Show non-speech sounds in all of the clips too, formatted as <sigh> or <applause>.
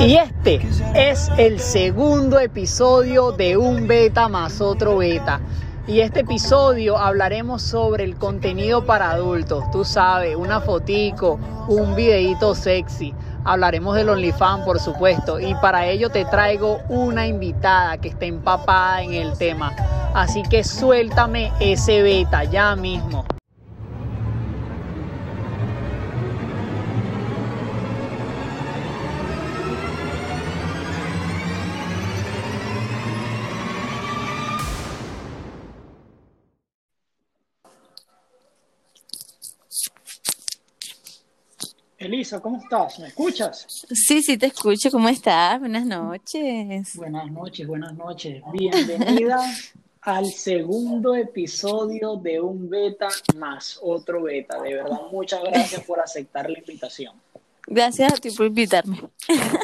Y este es el segundo episodio de un beta más otro beta. Y este episodio hablaremos sobre el contenido para adultos. Tú sabes, una fotico, un videito sexy. Hablaremos del OnlyFans, por supuesto. Y para ello te traigo una invitada que está empapada en el tema. Así que suéltame ese beta ya mismo. ¿Cómo estás? ¿Me escuchas? Sí, sí, te escucho. ¿Cómo estás? Buenas noches. Buenas noches, buenas noches. Bienvenida <laughs> al segundo episodio de un beta más otro beta. De verdad, muchas gracias por aceptar la invitación. Gracias a ti por invitarme.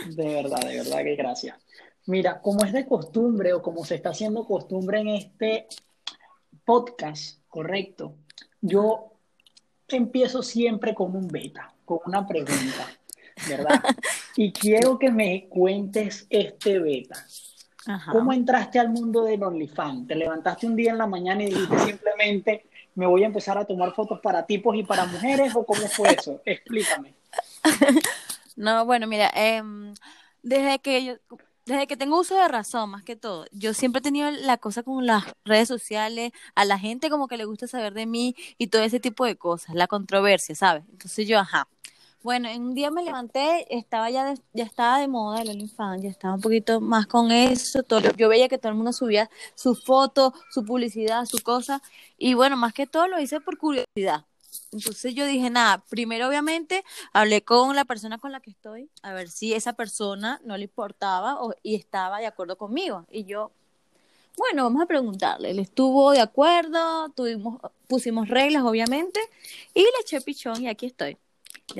De verdad, de verdad que gracias. Mira, como es de costumbre o como se está haciendo costumbre en este podcast, correcto, yo empiezo siempre con un beta con una pregunta, ¿verdad? Y <laughs> quiero que me cuentes este beta. ¿Cómo entraste al mundo del OnlyFans? ¿Te levantaste un día en la mañana y dijiste simplemente, me voy a empezar a tomar fotos para tipos y para mujeres? ¿O cómo fue eso? Explícame. <laughs> No, bueno, mira, em, desde que yo, desde que tengo uso de razón, más que todo, yo siempre he tenido la cosa con las redes sociales, a la gente como que le gusta saber de mí y todo ese tipo de cosas, la controversia, ¿sabes? Entonces yo, ajá. Bueno, en un día me levanté, estaba ya ya estaba de moda el OnlyFans, ya estaba un poquito más con eso, todo, yo veía que todo el mundo subía su foto, su publicidad, su cosa, y bueno, más que todo lo hice por curiosidad. Entonces yo dije, nada, primero obviamente hablé con la persona con la que estoy, a ver si esa persona no le importaba o, y estaba de acuerdo conmigo. Y yo, bueno, vamos a preguntarle. Él estuvo de acuerdo, tuvimos, pusimos reglas obviamente y le eché pichón y aquí estoy.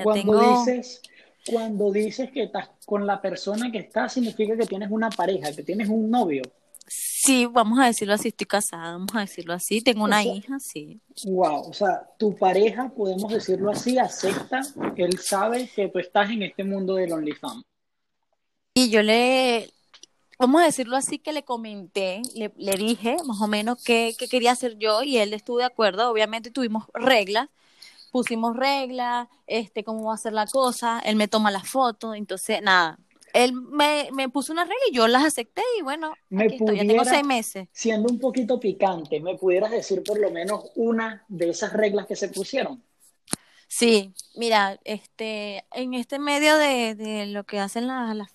Cuando dices, cuando dices que estás con la persona que estás, significa que tienes una pareja, que tienes un novio. Sí, vamos a decirlo así, estoy casada, vamos a decirlo así, tengo una hija, sí. Wow, o sea, tu pareja, podemos decirlo así, acepta, él sabe que tú estás en este mundo del OnlyFans. Y yo le, vamos a decirlo así, que le comenté, le, le dije más o menos qué, qué quería hacer yo y él estuvo de acuerdo, obviamente tuvimos reglas, pusimos reglas, este, cómo va a ser la cosa, él me toma la foto, entonces nada, él me, me, puso una regla y yo las acepté y bueno, me ya tengo seis meses. Siendo un poquito picante, ¿me pudieras decir por lo menos una de esas reglas que se pusieron? Sí, mira, este, en este medio de, de lo que hacen las,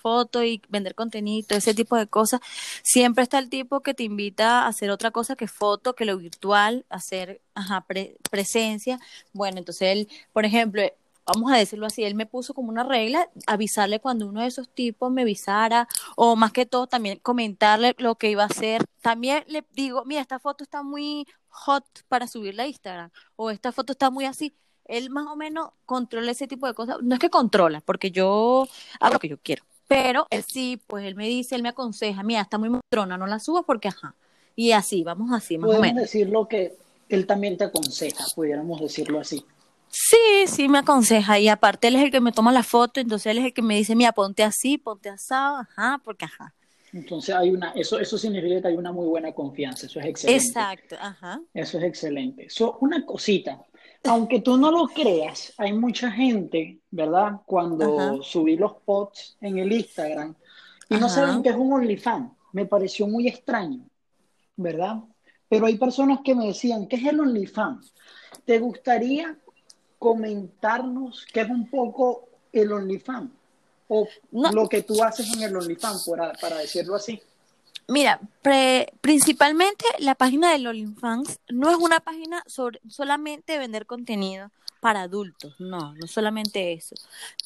fotos y vender contenido, ese tipo de cosas, siempre está el tipo que te invita a hacer otra cosa que foto, que lo virtual, hacer ajá, presencia. Bueno, entonces él, por ejemplo, vamos a decirlo así, él me puso como una regla, avisarle cuando uno de esos tipos me avisara, o más que todo también comentarle lo que iba a hacer. También le digo, mira, esta foto está muy hot para subirla a Instagram, o esta foto está muy así. Él más o menos controla ese tipo de cosas. No es que controla, porque yo hago lo que yo quiero. Pero él sí, pues él me dice, él me aconseja, mira, está muy mostrona, no la subas porque ajá. Y así, vamos así, más o menos. Decir lo que él también te aconseja, pudiéramos decirlo así. Sí, sí me aconseja y aparte él es el que me toma la foto, entonces él es el que me dice, mira, ponte así, ponte asado, ajá, porque ajá. Entonces hay una, eso, eso significa que hay una muy buena confianza, eso es excelente. Exacto, ajá. Eso es excelente. So, una cosita, aunque tú no lo creas, hay mucha gente, ¿verdad? Cuando subí los posts en el Instagram y no saben qué es un OnlyFans, me pareció muy extraño, ¿verdad? Pero hay personas que me decían, ¿qué es el OnlyFans? ¿Te gustaría comentarnos qué es un poco el OnlyFans o lo que tú haces en el OnlyFans, para, para decirlo así. Mira, principalmente la página del OnlyFans no es una página sobre, solamente de vender contenido para adultos, no, no solamente eso.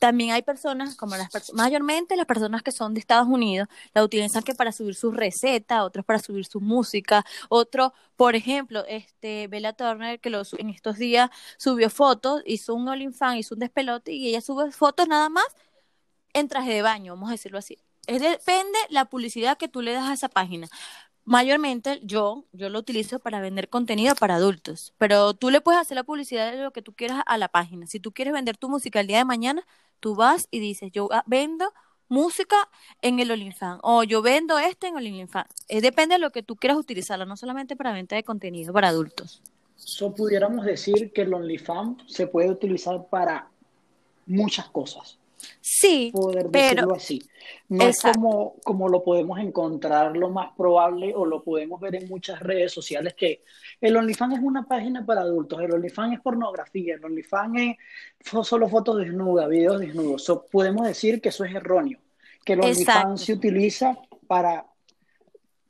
También hay personas, como las mayormente las personas que son de Estados Unidos, la utilizan que para subir sus recetas, otros para subir su música, otro, por ejemplo, este Bella Turner que lo, en estos días subió fotos, hizo un OnlyFans, hizo un despelote y ella sube fotos nada más en traje de baño, vamos a decirlo así. Es depende la publicidad que tú le das a esa página. mayormente yo, yo lo utilizo para vender contenido para adultos, pero tú le puedes hacer la publicidad de lo que tú quieras a la página. Si tú quieres vender tu música el día de mañana, tú vas y dices, yo ah, vendo música en el OnlyFans o yo vendo este en el OnlyFans. Eh, depende de lo que tú quieras utilizarlo, no solamente para venta de contenido para adultos. So, pudiéramos decir que el OnlyFans se puede utilizar para muchas cosas. Sí, poder pero decirlo así. No es como, como lo podemos encontrar lo más probable o lo podemos ver en muchas redes sociales que el OnlyFans es una página para adultos, el OnlyFans es pornografía, el OnlyFans es solo fotos desnudas, videos desnudos. So, podemos decir que eso es erróneo, que el exacto, OnlyFans se utiliza para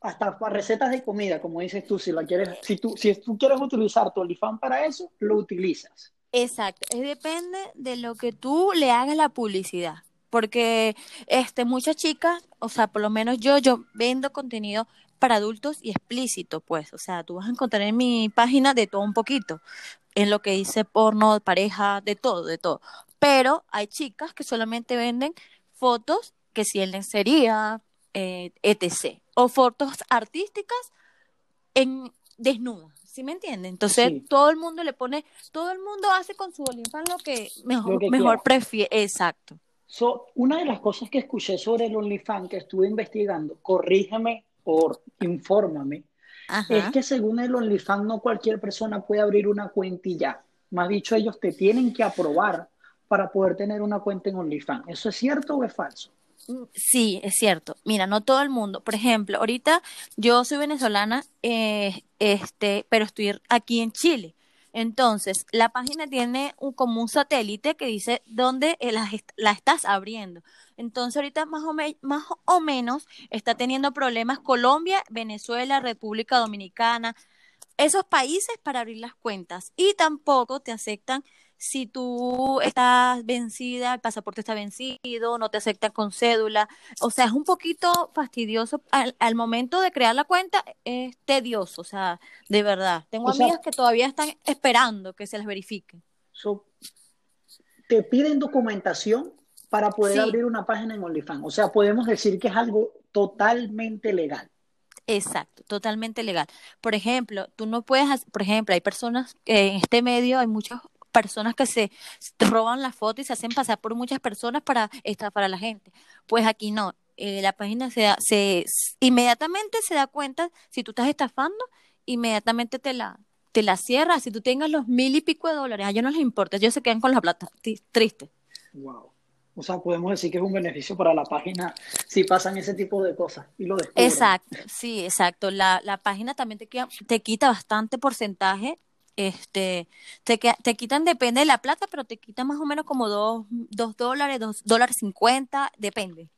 hasta para recetas de comida, como dices tú, si la quieres, si tú, si tú quieres utilizar tu OnlyFans para eso, lo utilizas. Exacto. Es depende de lo que tú le hagas la publicidad. Porque este, muchas chicas, o sea, por lo menos yo, yo vendo contenido para adultos y explícito, pues. O sea, tú vas a encontrar en mi página de todo un poquito. En lo que dice porno, pareja, de todo, de todo. Pero hay chicas que solamente venden fotos que si en lencería, eh, etc. O fotos artísticas en desnuda, ¿sí me entiendes? Entonces Sí, todo el mundo le pone, todo el mundo hace con su OnlyFans lo que lo mejor, que mejor prefiere, exacto. So, una de las cosas que escuché sobre el OnlyFans que estuve investigando, corrígeme o infórmame, es que según el OnlyFans no cualquier persona puede abrir una cuenta y ya. Más dicho, ellos te tienen que aprobar para poder tener una cuenta en OnlyFans. ¿Eso es cierto o es falso? Mm, Sí, es cierto. Mira, no todo el mundo. Por ejemplo, ahorita yo soy venezolana, eh, este, pero estoy aquí en Chile. Entonces, la página tiene un, como un satélite que dice dónde eh, la, la estás abriendo. Entonces, ahorita más o, más o menos está teniendo problemas Colombia, Venezuela, República Dominicana, esos países para abrir las cuentas y tampoco te aceptan si tú estás vencida, el pasaporte está vencido, no te aceptan con cédula. O sea, es un poquito fastidioso al, al momento de crear la cuenta, es tedioso, o sea, de verdad. Tengo O sea, amigas que todavía están esperando que se les verifique. so, te piden documentación para poder Sí, abrir una página en OnlyFans. O sea, podemos decir que es algo totalmente legal. Exacto, totalmente legal. Por ejemplo, tú no puedes, por ejemplo, hay personas, en este medio hay muchas personas que se roban la foto y se hacen pasar por muchas personas para estafar a la gente. Pues aquí no, eh, la página se, da- se inmediatamente se da cuenta si tú estás estafando, inmediatamente te la te la cierra, si tú tengas los mil y pico de dólares, a ellos no les importa, ellos se quedan con la plata, triste. Wow. O sea, podemos decir que es un beneficio para la página si pasan ese tipo de cosas y lo descubren. Exacto, sí, exacto. La, la página también te, te quita bastante porcentaje. Este, te, te quitan, depende de la plata, pero te quitan más o menos como dos, dos dólares, dos dólares cincuenta, depende.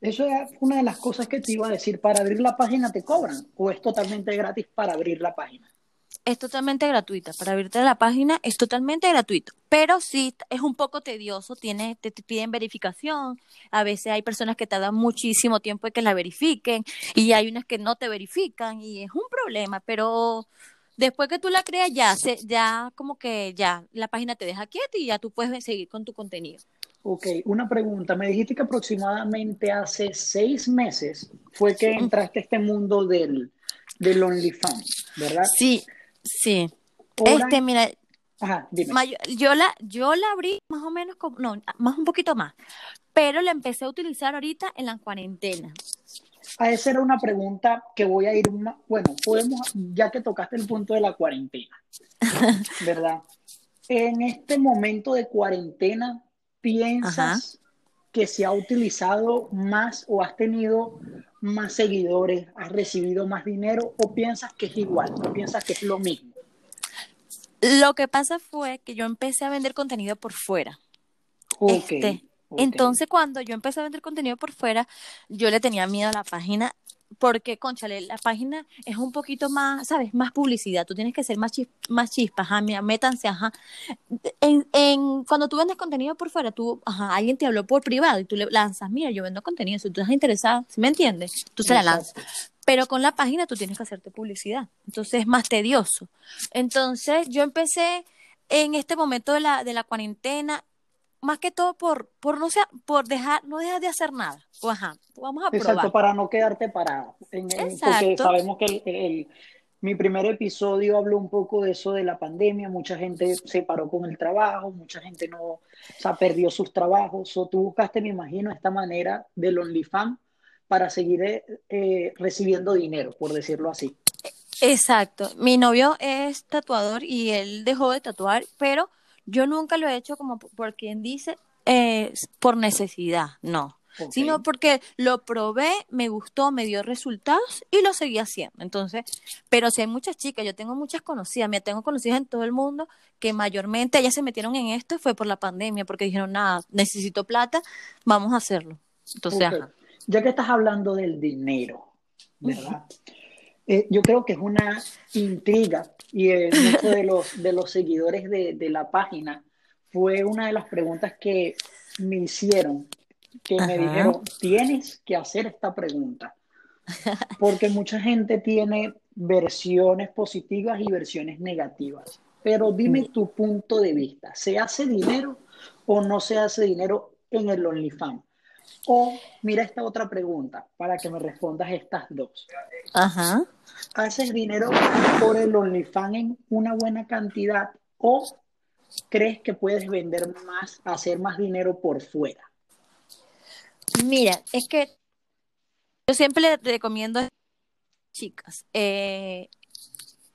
Eso es una de las cosas que te iba a decir. ¿Para abrir la página te cobran o es totalmente gratis para abrir la página? Es totalmente gratuita. Para abrirte la página es totalmente gratuito. Pero sí es un poco tedioso. Tiene, te, te piden verificación. A veces hay personas que tardan muchísimo tiempo en que la verifiquen. Y hay unas que no te verifican. Y es un problema. Pero después que tú la creas, ya, se, ya como que ya la página te deja quieta y ya tú puedes seguir con tu contenido. Ok, una pregunta. Me dijiste que aproximadamente hace seis meses fue que entraste a este mundo del, del OnlyFans, ¿verdad? Sí, sí. Ahora, Este, mira, ajá, dime. yo la, yo la abrí más o menos como, no, más un poquito más. Pero la empecé a utilizar ahorita en la cuarentena. A esa era una pregunta que voy a ir más, bueno, podemos, ya que tocaste el punto de la cuarentena, <laughs> ¿verdad? En este momento de cuarentena, Ajá. ¿piensas que se ha utilizado más o has tenido más seguidores, has recibido más dinero o piensas que es igual, o piensas que es lo mismo? Lo que pasa fue que yo empecé a vender contenido por fuera. Ok, Este, entonces cuando yo empecé a vender contenido por fuera, yo le tenía miedo a la página porque, conchale, la página es un poquito más, ¿sabes? Más publicidad. Tú tienes que ser más, chis- más chispa, ajá, métanse, ajá. En, en, cuando tú vendes contenido por fuera, tú, ajá, alguien te habló por privado y tú le lanzas, mira, yo vendo contenido, si tú estás interesado, ¿sí me entiendes? Tú se la lanzas. Pero con la página tú tienes que hacerte publicidad. Entonces es más tedioso. Entonces yo empecé en este momento de la, de la cuarentena, más que todo por, por no sea, por dejar, no dejar de hacer nada. Pues, ajá, vamos a probar. Exacto, para no quedarte parado. En, porque sabemos que el, el- mi primer episodio habló un poco de eso de la pandemia. Mucha gente se paró con el trabajo, mucha gente no, o sea, perdió sus trabajos. O tú buscaste, me imagino, esta manera del OnlyFans para seguir eh, eh, recibiendo dinero, por decirlo así. Exacto. Mi novio es tatuador y él dejó de tatuar, pero yo nunca lo he hecho como por quien dice eh, por necesidad, no. Sino porque lo probé, me gustó, me dio resultados y lo seguí haciendo. Entonces, pero si hay muchas chicas, yo tengo muchas conocidas, me tengo conocidas en todo el mundo que mayormente ellas se metieron en esto fue por la pandemia, porque dijeron, nada, necesito plata, vamos a hacerlo. Entonces. Ya que estás hablando del dinero, ¿verdad? Eh, yo creo que es una intriga y eh, muchos de los, de los seguidores de, de la página fue una de las preguntas que me hicieron, que me dijeron, tienes que hacer esta pregunta, <laughs> porque mucha gente tiene versiones positivas y versiones negativas. Pero dime tu punto de vista, ¿se hace dinero o no se hace dinero en el OnlyFans? O mira esta otra pregunta para que me respondas estas dos. Ajá. ¿Haces dinero por el OnlyFans en una buena cantidad o crees que puedes vender más, hacer más dinero por fuera? Mira, es que yo siempre le recomiendo a chicas, eh,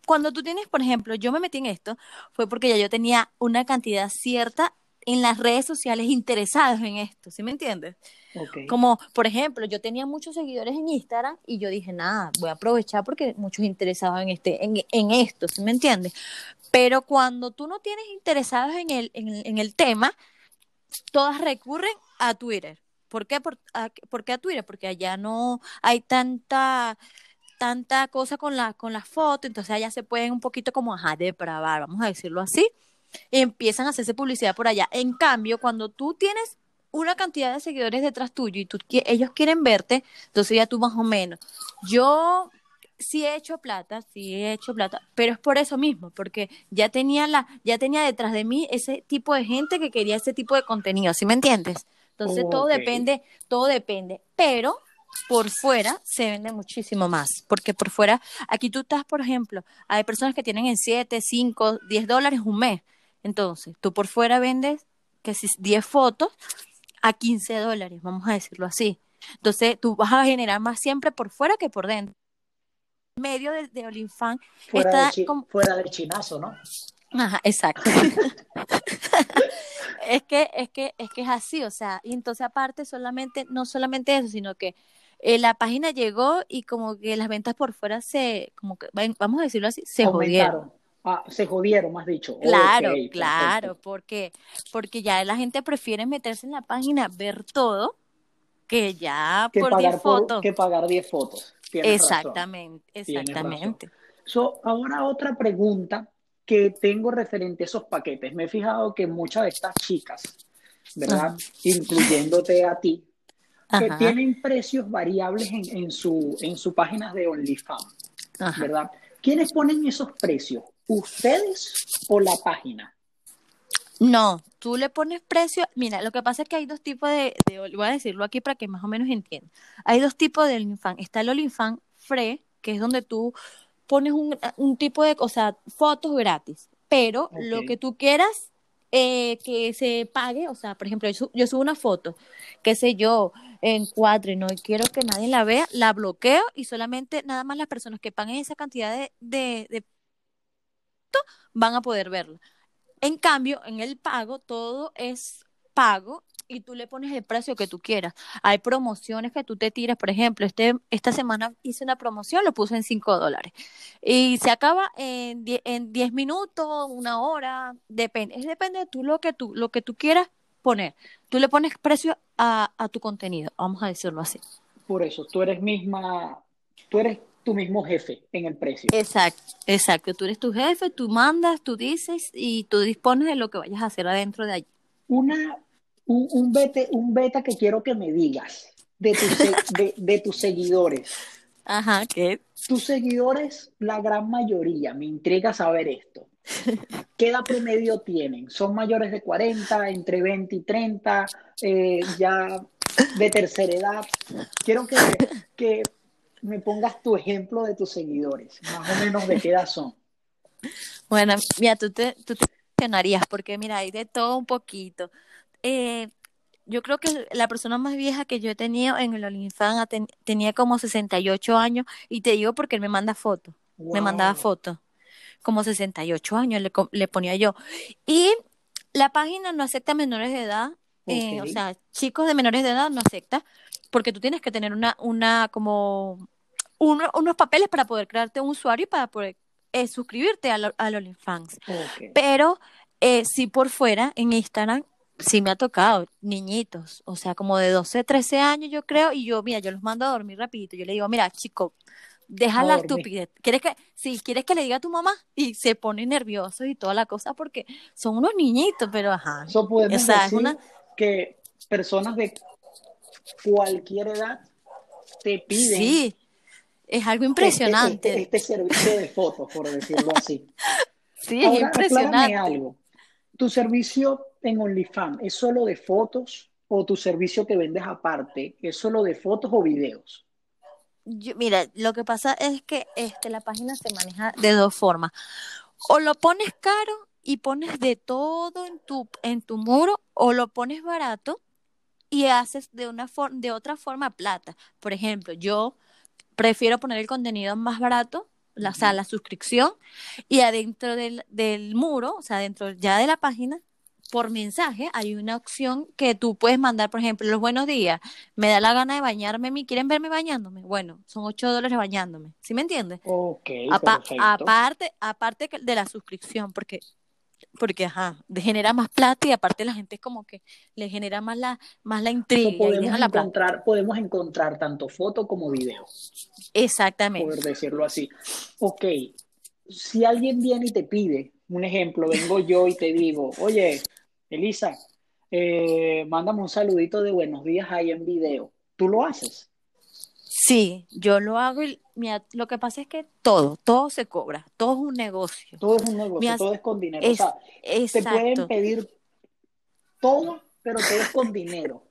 cuando tú tienes, por ejemplo, yo me metí en esto, fue porque ya yo tenía una cantidad cierta en las redes sociales interesados en esto, ¿sí me entiendes? Como, por ejemplo, yo tenía muchos seguidores en Instagram y yo dije, nada, voy a aprovechar porque muchos interesados en este, en, en esto, ¿sí me entiendes? Pero cuando tú no tienes interesados en el, en, el- en el tema, todas recurren a Twitter. ¿Por qué? Por, a, ¿por qué a Twitter? Porque allá no hay tanta tanta cosa con la con la foto, entonces allá se pueden un poquito como ajá, depravar, vamos a decirlo así, empiezan a hacerse publicidad por allá. En cambio, cuando tú tienes una cantidad de seguidores detrás tuyo y tú, ellos quieren verte, entonces ya tú más o menos. Yo sí he hecho plata, sí he hecho plata, pero es por eso mismo, porque ya tenía la, ya tenía detrás de mí ese tipo de gente que quería ese tipo de contenido, ¿sí me entiendes? Entonces todo depende, todo depende, pero por fuera se vende muchísimo más, porque por fuera, aquí tú estás, por ejemplo, hay personas que tienen en 7, 5, 10 dólares un mes, entonces tú por fuera vendes que si 10 fotos a 15 dólares, vamos a decirlo así. Entonces tú vas a generar más siempre por fuera que por dentro. En medio de, de Fuera, está de como... fuera del chinazo, ¿no? Ajá, exacto. <laughs> es que, es que, es que es así, o sea, y entonces aparte solamente, no solamente eso, sino que eh, la página llegó y como que las ventas por fuera se, como que, vamos a decirlo así, se jodieron. Ah, se jodieron, más dicho. Claro, claro, porque, porque ya la gente prefiere meterse en la página, ver todo, que ya Que por 10 pagar, por- fotos. que pagar 10 fotos. Tienes. Exactamente, razón. exactamente. So, ahora otra pregunta que tengo referente a esos paquetes. Me he fijado que muchas de estas chicas, ¿verdad? Ajá. Incluyéndote a ti, que tienen precios variables en, en su, en su página de OnlyFans. ¿verdad? ¿Quiénes ponen esos precios? ¿Ustedes o la página? No, tú le pones precio. Mira, lo que pasa es que hay dos tipos de, de- voy a decirlo aquí para que más o menos entiendan. Hay dos tipos de OnlyFans. Está el OnlyFans Free, que es donde tú pones un, un tipo de, o sea, fotos gratis, pero lo que tú quieras eh, que se pague, o sea, por ejemplo, yo, yo subo una foto, qué sé yo, en cuatro y no quiero que nadie la vea, la bloqueo y solamente nada más las personas que paguen esa cantidad de, de, de van a poder verla. En cambio, en el pago, todo es pago y tú le pones el precio que tú quieras. Hay promociones que tú te tiras, por ejemplo, este, esta semana hice una promoción, lo puse en 5 dólares y se acaba en 10, en 10 minutos, una hora, depende, es depende de tú lo que tú, lo que tú quieras poner. Tú le pones precio a, a tu contenido, vamos a decirlo así. Por eso, tú eres misma, tú eres tu mismo jefe en el precio. Exacto, exacto. Tú eres tu jefe, tú mandas, tú dices y tú dispones de lo que vayas a hacer adentro de allí. Una, un, un, beta, un beta que quiero que me digas de, tus se- <laughs> de, de tus seguidores. Ajá, ¿qué? Tus seguidores, la gran mayoría, me intriga saber esto. <laughs> ¿Qué edad promedio tienen? ¿Son mayores de 40, entre 20 y 30, eh, ya de tercera edad? Quiero que, que me pongas tu ejemplo de tus seguidores, más o menos de qué edad son. Bueno, mira, tú te, tú te emocionarías porque mira, hay de todo un poquito. Eh, yo creo que la persona más vieja que yo he tenido en el OnlyFans ten, tenía como 68 años y te digo porque él me manda fotos, wow. me mandaba fotos, como 68 años le, le, ponía yo. Y la página no acepta menores de edad, okay. eh, o sea, chicos de menores de edad no acepta, porque tú tienes que tener una, una como, uno, unos papeles para poder crearte un usuario y para poder eh, suscribirte al, al OnlyFans. Okay. Pero eh, sí por fuera, en Instagram, sí me ha tocado, niñitos, o sea, como de 12, 13 años yo creo, y yo, mira, yo los mando a dormir rapidito, yo le digo, mira, chico, deja la estupidez, ¿quieres que, si sí, quieres que le diga a tu mamá? Y se pone nervioso y toda la cosa porque son unos niñitos, pero ajá. Eso podemos o sea, decir una... que personas de cualquier edad te piden. Sí, es algo impresionante. Este, este, este servicio de fotos, por decirlo así. <laughs> sí, Ahora, es impresionante. algo. Tu servicio en OnlyFans es solo de fotos o tu servicio que vendes aparte es solo de fotos o videos? Yo, mira, lo que pasa es que este, la página se maneja de dos formas. O lo pones caro y pones de todo en tu, en tu muro, o lo pones barato y haces de, una de otra forma plata. Por ejemplo, yo prefiero poner el contenido más barato la, o sea, la suscripción y adentro del, del muro, o sea, dentro ya de la página, por mensaje hay una opción que tú puedes mandar, por ejemplo, los buenos días, me da la gana de bañarme, ¿me quieren verme bañándome? Bueno, son 8 dólares bañándome, ¿sí me entiendes? Ok, Apa aparte, aparte de la suscripción, porque porque ajá, genera más plata y aparte la gente es como que le genera más la más la intriga podemos y deja la encontrar podemos encontrar tanto foto como video exactamente. por decirlo así. Ok si alguien viene y te pide un ejemplo vengo yo y te digo oye Elisa eh, mándame un saludito de buenos días ahí en video tú lo haces Sí, yo lo hago y mira, lo que pasa es que todo, todo se cobra, todo es un negocio. Todo es un negocio, todo es con dinero. Es, o sea, te pueden pedir todo, pero todo es con dinero.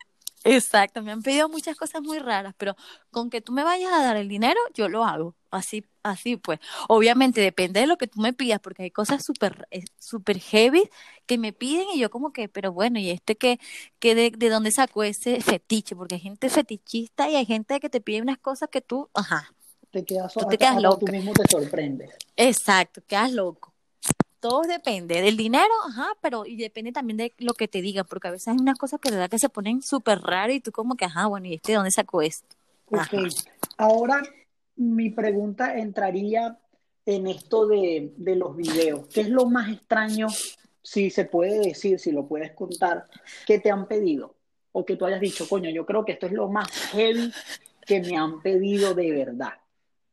Exacto, me han pedido muchas cosas muy raras, pero con que tú me vayas a dar el dinero, yo lo hago. Así, así pues. Obviamente depende de lo que tú me pidas, porque hay cosas súper super heavy que me piden y yo como que, pero bueno, ¿y este que, que de, de dónde sacó ese fetiche? Porque hay gente fetichista y hay gente que te pide unas cosas que tú, ajá. Te quedas, tú te quedas loco. Tú mismo te sorprendes. Exacto, quedas loco todo depende del dinero, ajá, pero y depende también de lo que te digan, porque a veces hay unas cosas que de verdad que se ponen súper raras y tú como que, ajá, bueno, ¿y este de dónde sacó esto? Ajá. Ok, ahora mi pregunta entraría en esto de, de los videos. ¿Qué es lo más extraño, si se puede decir, si lo puedes contar, que te han pedido? O que tú hayas dicho, coño, yo creo que esto es lo más heavy que me han pedido de verdad.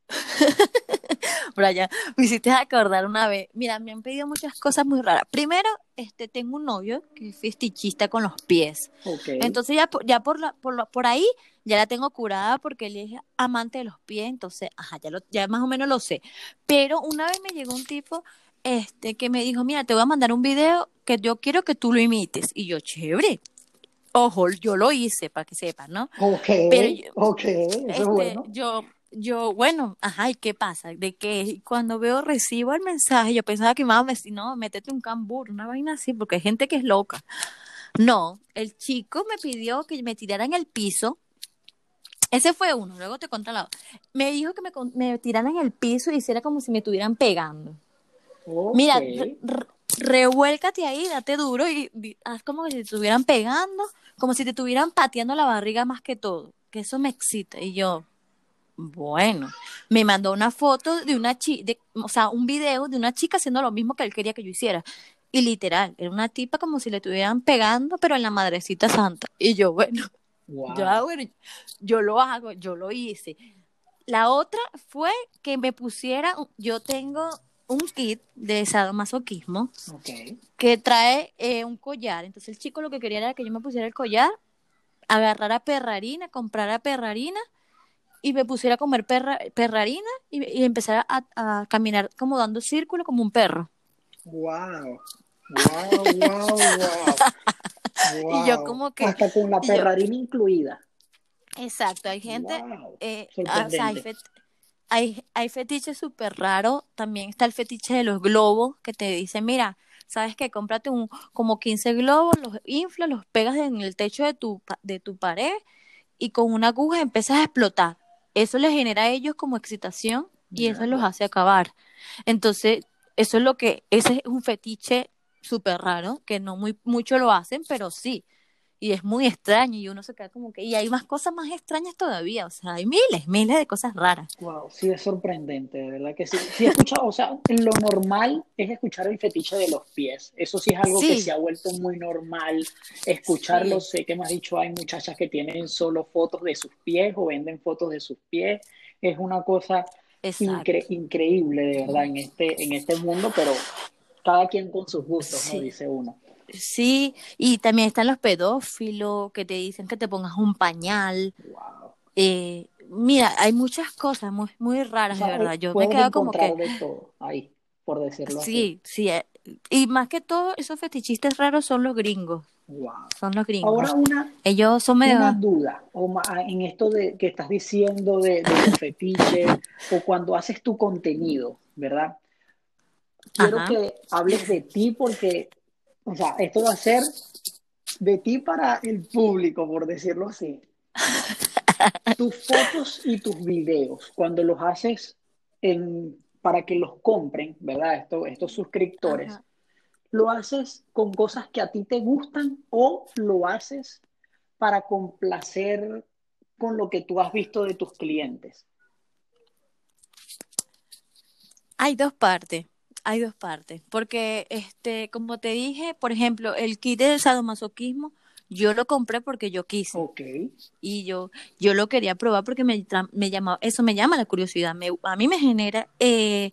<laughs> Brian, me hiciste acordar una vez. Mira, me han pedido muchas cosas muy raras. Primero, este, tengo un novio que es festichista con los pies. Okay. Entonces ya, ya por, la, por, la, por ahí ya la tengo curada porque él es amante de los pies. Entonces, ajá, ya, lo, ya más o menos lo sé. Pero una vez me llegó un tipo este, que me dijo, mira, te voy a mandar un video que yo quiero que tú lo imites. Y yo, chévere. Ojo, yo lo hice para que sepan, ¿no? Ok, Pero yo, ok, eso este, es bueno. Yo, yo, bueno, ajá, ¿y qué pasa? De que cuando veo, recibo el mensaje, yo pensaba que me iba a decir, no, métete un cambur, una vaina así, porque hay gente que es loca. No, el chico me pidió que me tirara en el piso. Ese fue uno, luego te conté la Me dijo que me, me tirara en el piso y hiciera como si me estuvieran pegando. Okay. Mira, re, revuélcate ahí, date duro y, y haz como si te estuvieran pegando, como si te estuvieran pateando la barriga más que todo, que eso me excita. Y yo, bueno, me mandó una foto de una chica, o sea, un video de una chica haciendo lo mismo que él quería que yo hiciera. Y literal, era una tipa como si le estuvieran pegando, pero en la madrecita santa. Y yo, bueno, Wow. yo, bueno, yo lo hago, yo lo hice. La otra fue que me pusiera, yo tengo un kit de sadomasoquismo que trae eh, un collar. Entonces el chico lo que quería era que yo me pusiera el collar, agarrara perrarina, comprara perrarina y me pusiera a comer perra, perrarina y, y empezara a, a, caminar como dando círculo como un perro. Wow. Wow, wow, wow. Y yo como que... Hasta con la yo- perrarina incluida. Exacto, hay gente, Wow, eh, ah, o sea, hay, fet- hay, hay fetiches súper raros. También está el fetiche de los globos, que te dicen, mira, sabes que cómprate un, como 15 globos, los inflas, los pegas en el techo de tu, de tu pared y con una aguja empiezas a explotar. Eso les genera a ellos como excitación y eso los hace acabar. Entonces, eso es lo que, ese es un fetiche súper raro, que no muy, mucho lo hacen, pero sí. Y es muy extraño y uno se queda como que, y hay más cosas más extrañas todavía, o sea, hay miles, miles de cosas raras. Wow, sí es sorprendente, de verdad que sí. Sí he escuchado, o sea, lo normal es escuchar el fetiche de los pies. Eso sí es algo que Sí. se ha vuelto muy normal escucharlo. Sé que me has dicho, hay muchachas que tienen solo fotos de sus pies o venden fotos de sus pies. Es una cosa incre- increíble, de verdad, en este, en este mundo, pero cada quien con sus gustos, Sí. ¿no? Dice uno. Sí, y también están los pedófilos que te dicen que te pongas un pañal. Wow. Eh, mira, hay muchas cosas muy, muy O raras, de sea, verdad. Yo me quedo como que, de todo ahí, por decirlo así. sí, sí. eh, Y más que todo, esos fetichistas raros son los gringos. Wow. Son los gringos. Ahora una, Ellos son medio... Una duda o ma- en esto de que estás diciendo de, de los <laughs> fetiches o cuando haces tu contenido, ¿verdad? Quiero Ajá. que hables de ti porque, o sea, esto va a ser de ti para el público, por decirlo así. <laughs> Tus fotos y tus videos, cuando los haces en, para que los compren, ¿verdad? Esto- estos suscriptores, Ajá. ¿lo haces con cosas que a ti te gustan o lo haces para complacer con lo que tú has visto de tus clientes? Hay dos partes, hay dos partes, porque este, como te dije, por ejemplo, el kit del sadomasoquismo, yo lo compré porque yo quise. Ok, y yo, yo lo quería probar porque me, me llamaba, eso me llama la curiosidad, me, a mí me genera eh,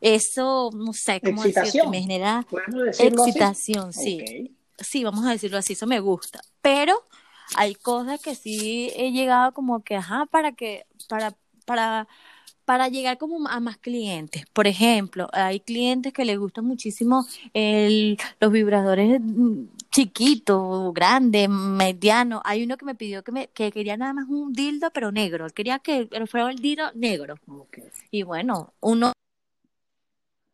eso, no sé cómo Excitación. me genera ¿podemos decirlo así? excitación, sí, sí, vamos a decirlo así, eso me gusta, pero hay cosas que sí he llegado como que, ajá, para que, para, para, para llegar como a más clientes. Por ejemplo, hay clientes que les gustan muchísimo el, los vibradores mm, chiquitos, grandes, medianos. Hay uno que me pidió que, me, que quería nada más un dildo, pero negro. Quería que fuera el dildo negro. Y bueno, uno,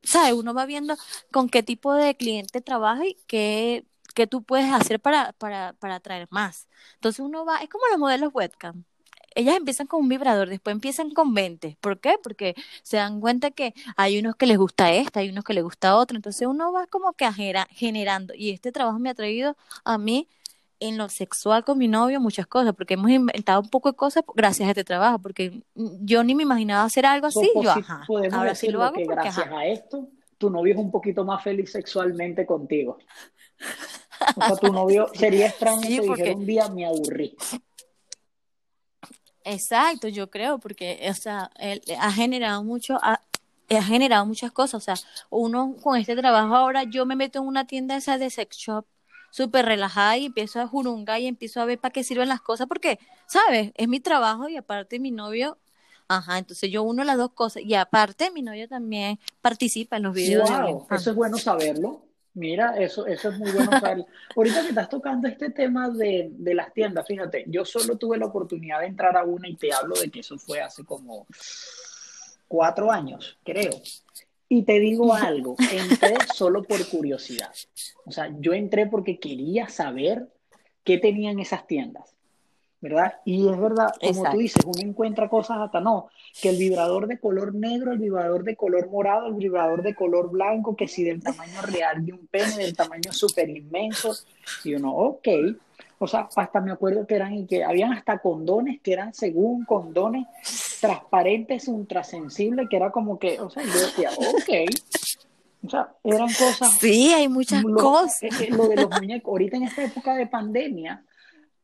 ¿sabes? Uno va viendo con qué tipo de cliente trabaja y qué, qué tú puedes hacer para, para, para atraer más. Entonces uno va, es como los modelos webcam. Ellas empiezan con un vibrador, después empiezan con 20. ¿Por qué? Porque se dan cuenta que hay unos que les gusta este, hay unos que les gusta otro. Entonces uno va como que genera- generando. Y este trabajo me ha traído a mí en lo sexual con mi novio muchas cosas, porque hemos inventado un poco de cosas gracias a este trabajo, porque yo ni me imaginaba hacer algo así. Yo, ajá, ahora sí lo hago que porque, gracias ajá. a esto, tu novio es un poquito más feliz sexualmente contigo. O sea, tu <laughs> novio sería extraño Sí, que porque- dijera un día me aburrí. Exacto, yo creo, porque, o sea, él ha generado mucho, ha, ha generado muchas cosas, o sea, uno con este trabajo ahora, yo me meto en una tienda esa de sex shop, súper relajada y empiezo a jurungar y empiezo a ver para qué sirven las cosas, porque, ¿sabes? Es mi trabajo y aparte mi novio, ajá, entonces yo uno las dos cosas, y aparte mi novio también participa en los videos de Wow, eso es bueno saberlo. Mira, eso, eso es muy bueno saberlo. <laughs> Ahorita que estás tocando este tema de, de las tiendas, fíjate, yo solo tuve la oportunidad de entrar a una y te hablo de que eso fue hace como cuatro años, creo. Y te digo <laughs> algo, entré solo por curiosidad. O sea, yo entré porque quería saber qué tenían esas tiendas, ¿verdad? Y es verdad, como Exacto. tú dices, uno encuentra cosas hasta no, que el vibrador de color negro, el vibrador de color morado, el vibrador de color blanco, que si del tamaño real de un pene, del tamaño súper inmenso. Y uno, ok. O sea, hasta me acuerdo que eran y que habían hasta condones que eran según condones transparentes, ultrasensibles, que era como que, o sea, yo decía, ok. O sea, eran cosas Sí, hay muchas lo, cosas. eh, eh, lo de los muñecos. Ahorita en esta época de pandemia,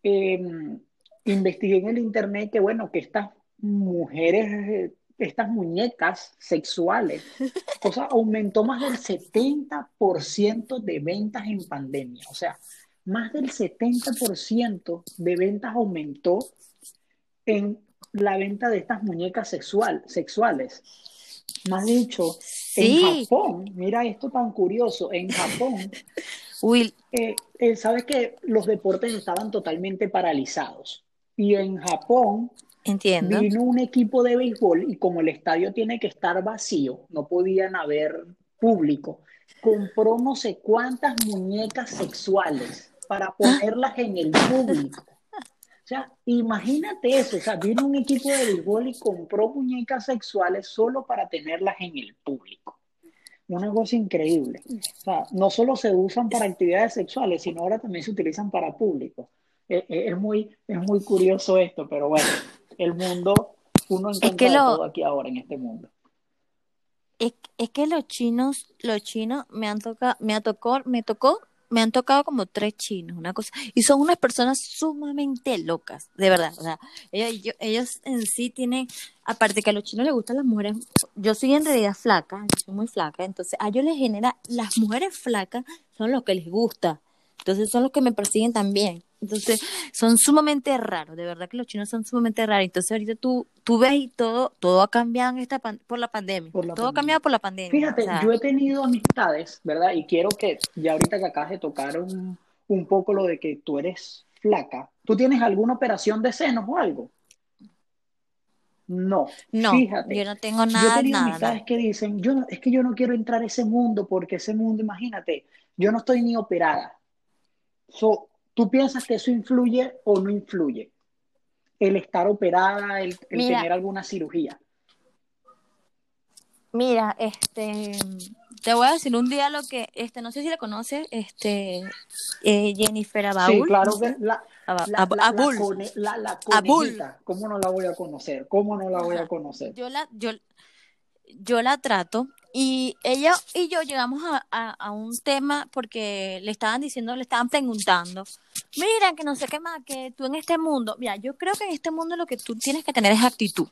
eh, investigué en el internet que, bueno, que estas mujeres, eh, estas muñecas sexuales, <laughs> o sea, aumentó más del 70% de ventas en pandemia. O sea, más del 70% de ventas aumentó en la venta de estas muñecas sexual, sexuales. Has dicho, Sí. en Japón, mira esto tan curioso, en Japón, <laughs> Will, eh, eh, sabes que los deportes estaban totalmente paralizados. Y en Japón entiendo. vino un equipo de béisbol y como el estadio tiene que estar vacío, no podían haber público, compró no sé cuántas muñecas sexuales para ponerlas en el público. O sea, imagínate eso, o sea, vino un equipo de béisbol y compró muñecas sexuales solo para tenerlas en el público. Una cosa increíble. O sea, no solo se usan para actividades sexuales, sino ahora también se utilizan para público. Eh, eh, Es muy, es muy curioso esto, pero bueno, el mundo, uno Es encuentra que lo, todo aquí ahora en este mundo. es, es que los chinos, los chinos me han tocado, me ha tocó, me tocó, me han tocado como tres chinos, una cosa, y son unas personas sumamente locas, de verdad, o sea, ellos, ellos en sí tienen, aparte que a los chinos les gustan las mujeres, yo soy en realidad flaca, yo soy muy flaca, entonces a ellos les genera, las mujeres flacas son los que les gusta, entonces son los que me persiguen también. Entonces, son sumamente raros, de verdad que los chinos son sumamente raros. Entonces, ahorita tú, tú ves y todo, todo ha cambiado en esta pan- por la pandemia. Por la todo ha cambiado por la pandemia. Fíjate, o sea, yo he tenido amistades, ¿verdad? Y quiero que, ya ahorita que acabas de tocar un, un poco lo de que tú eres flaca, ¿tú tienes alguna operación de senos o algo? No, no, fíjate, yo no tengo yo he nada, tenido nada, amistades nada. que dicen, yo no- es que yo no quiero entrar a ese mundo porque ese mundo, imagínate, yo no estoy ni operada. So, ¿tú piensas que eso influye o no influye? El estar operada, el, el Mira, tener alguna cirugía. mira, este, te voy a decir un día lo que, este, no sé si la conoces, este, eh, Jennifer Sí, Abaul, no claro que la, Aba- la, Ab- la, la, Abul, la, Abul, ¿cómo no la voy a conocer? ¿Cómo no la voy a conocer? Yo la, yo, yo la trato y ella y yo llegamos a, a, a un tema porque le estaban diciendo, le estaban preguntando, mira, que no sé qué más, que tú en este mundo, mira, yo creo que en este mundo lo que tú tienes que tener es actitud,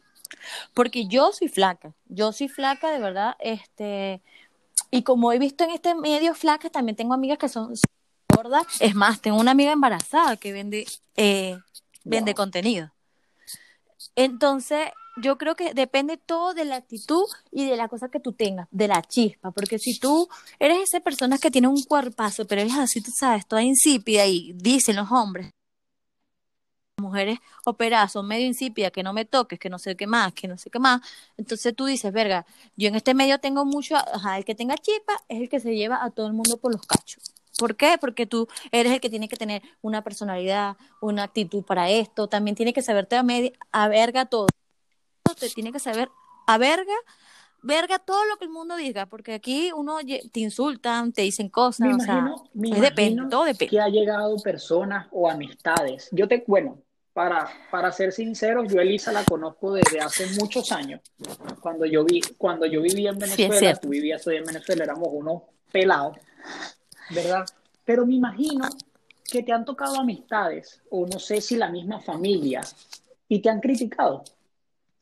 porque yo soy flaca, yo soy flaca de verdad, este, y como he visto en este medio flacas, también tengo amigas que son gordas, es más, tengo una amiga embarazada que vende, eh, vende Wow. contenido. Entonces, yo creo que depende todo de la actitud y de la cosa que tú tengas, de la chispa, porque si tú eres esa persona que tiene un cuerpazo, pero eres así, tú sabes, toda insípida y dicen los hombres, mujeres operadas son medio insípidas, que no me toques, que no sé qué más, que no sé qué más, entonces tú dices, verga, yo en este medio tengo mucho, ajá, el que tenga chispa es el que se lleva a todo el mundo por los cachos. ¿Por qué? Porque tú eres el que tiene que tener una personalidad, una actitud para esto, también tiene que saberte a, media, a verga todo te tiene que saber a verga, verga todo lo que el mundo diga, porque aquí uno te insultan, te dicen Me cosas, o sea, imagino, me es depende, todo depende. que ha llegado personas o amistades. Yo te, bueno, para, para ser sinceros, yo Elisa la conozco desde hace muchos años. Cuando yo vi, cuando yo vivía en Sí, Venezuela, cierto. tú vivías todavía en Venezuela, éramos unos pelados, ¿verdad? Pero me imagino que te han tocado amistades, o no sé si la misma familia, y te han criticado,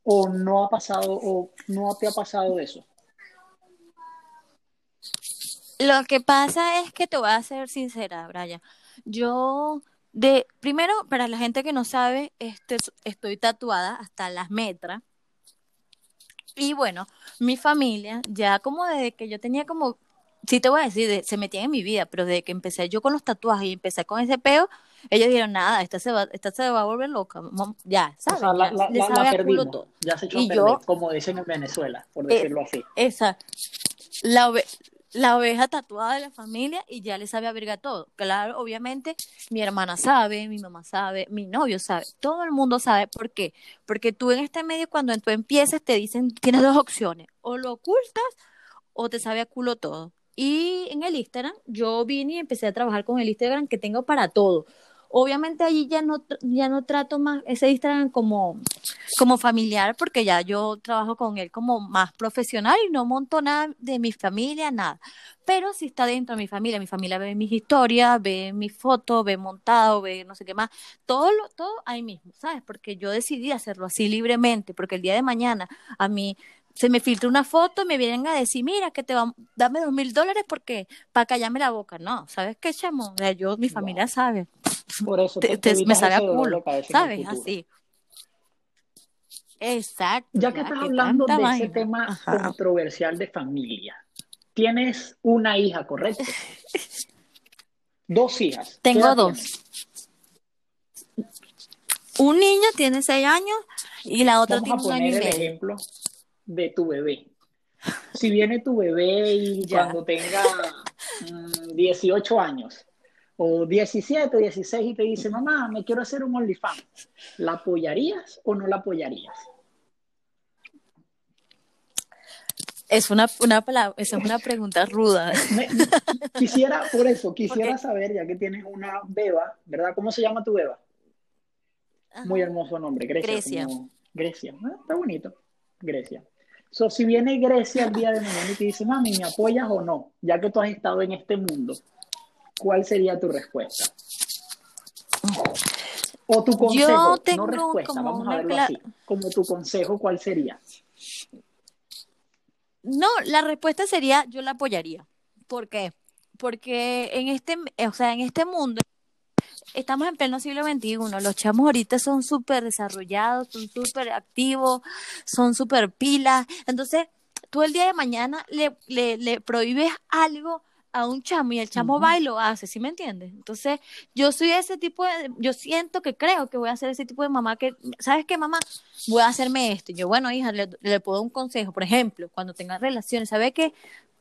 o no ha pasado, o no te ha pasado eso. Lo que pasa es que te voy a ser sincera, Brian. Yo, de, primero, para la gente que no sabe, este, estoy tatuada hasta las metras. Y bueno, mi familia, ya como desde que yo tenía como, sí te voy a decir, de- se metían en mi vida, pero desde que empecé yo con los tatuajes y empecé con ese peo, ellos dijeron, nada, esta se va, esta se va a volver loca, ya, O sea, la, la, la, la perdimos, todo. ya se echó a perder, yo, como dicen en Venezuela, por eh, decirlo así. esa, la, ove- la oveja tatuada de la familia y ya le sabe a verga todo. Claro, obviamente mi hermana sabe, mi mamá sabe, mi novio sabe, todo el mundo sabe. ¿Por qué? Porque tú en este medio cuando tú empiezas te dicen, tienes dos opciones, o lo ocultas o te sabe a culo todo. Y en el Instagram, yo vine y empecé a trabajar con el Instagram que tengo para todo. Obviamente allí ya no, ya no trato más ese Instagram como, como familiar, porque ya yo trabajo con él como más profesional y no monto nada de mi familia, nada. Pero si está dentro de mi familia, mi familia ve mis historias, ve mis fotos, ve montado, ve no sé qué más, todo lo, todo ahí mismo, ¿sabes? Porque yo decidí hacerlo así libremente, porque el día de mañana a mí se me filtra una foto y me vienen a decir, mira, que te va, dame dos mil dólares porque para callarme la boca. No, ¿sabes qué, chamo? O sea, yo, mi familia Wow. sabe, Por eso te- te, te- me sabe a culo, ¿sabes? Así. Exacto. Ya que estás hablando de ese tema controversial de familia, tienes una hija, ¿correcto? <laughs> dos hijas. Tengo dos. Un niño tiene seis años y la otra tiene un año y medio. el ejemplo de tu bebé. Si viene tu bebé y <laughs> cuando tenga 18 mm, años o 17, 16 y te dice, mamá, me quiero hacer un OnlyFans, ¿la apoyarías o no la apoyarías? Es una, una, es una pregunta ruda. quisiera, por eso, <laughs> quisiera saber, ya que tienes una beba, ¿verdad? ¿Cómo se llama tu beba? Muy hermoso nombre, Grecia. Grecia. Grecia. Ah, está bonito. Grecia. So, si viene Grecia el día de mañana y te dice, mami, ¿me apoyas o no? Ya que tú has estado en este mundo, ¿cuál sería tu respuesta? O tu consejo, Yo tengo no respuesta, vamos a verlo así. Como tu consejo, ¿cuál sería? No, la respuesta sería yo la apoyaría. ¿Por qué? Porque en este, o sea, en este mundo estamos en pleno siglo XXI, los chamos ahorita son súper desarrollados, son súper activos, son súper pilas. Entonces, tú el día de mañana le, le, le prohíbes algo a un chamo y el chamo va y lo hace, ¿sí me entiendes? Entonces, yo soy ese tipo de, yo siento que creo que voy a ser ese tipo de mamá que, ¿sabes qué, mamá? Voy a hacerme esto. Y yo, bueno, hija, le, le puedo dar un consejo, por ejemplo, cuando tenga relaciones, ¿sabe qué?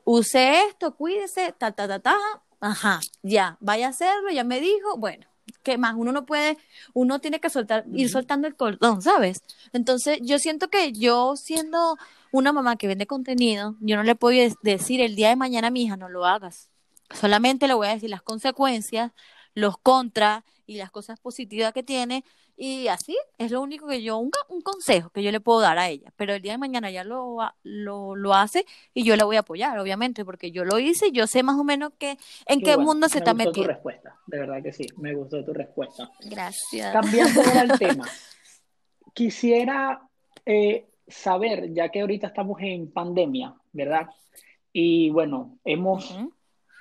Use esto, cuídese, ta, ta, ta, ta, ajá, ya, vaya a hacerlo, ya me dijo, bueno, ¿qué más? Uno no puede, uno tiene que soltar, ir soltando el cordón, ¿sabes? Entonces, yo siento que yo siendo una mamá que vende contenido, yo no le puedo decir el día de mañana a mi hija, no lo hagas. Solamente le voy a decir las consecuencias, los contras y las cosas positivas que tiene. Y así es lo único que yo, un, un consejo que yo le puedo dar a ella. Pero el día de mañana ya lo, lo, lo hace y yo la voy a apoyar, obviamente, porque yo lo hice y yo sé más o menos que, en qué, mundo se está metiendo. Me gustó tu respuesta, de verdad que sí, me gustó tu respuesta. Gracias. Cambiando el <laughs> tema, quisiera eh, saber, ya que ahorita estamos en pandemia, ¿verdad? Y bueno, hemos